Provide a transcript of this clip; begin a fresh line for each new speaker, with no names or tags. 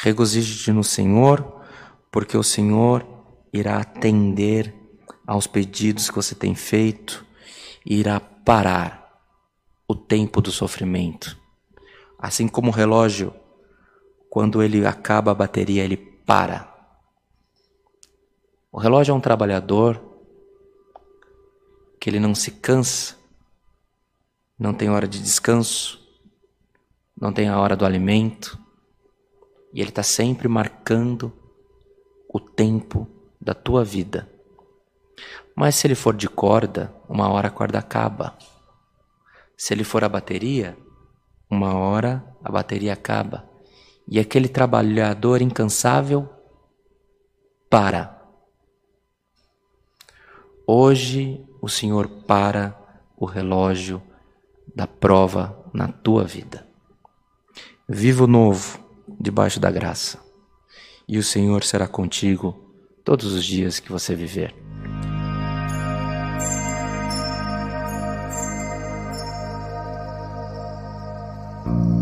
Regozije-te no Senhor, porque o Senhor irá atender aos pedidos que você tem feito e irá parar o tempo do sofrimento. Assim como o relógio, quando ele acaba a bateria, ele para. O relógio é um trabalhador que ele não se cansa, não tem hora de descanso, não tem a hora do alimento, e ele está sempre marcando o tempo da tua vida. Mas se ele for de corda, uma hora a corda acaba. Se ele for a bateria, uma hora a bateria acaba. E aquele trabalhador incansável para. Hoje o Senhor para o relógio da prova na tua vida. Viva o novo debaixo da graça. E o Senhor será contigo todos os dias que você viver. thank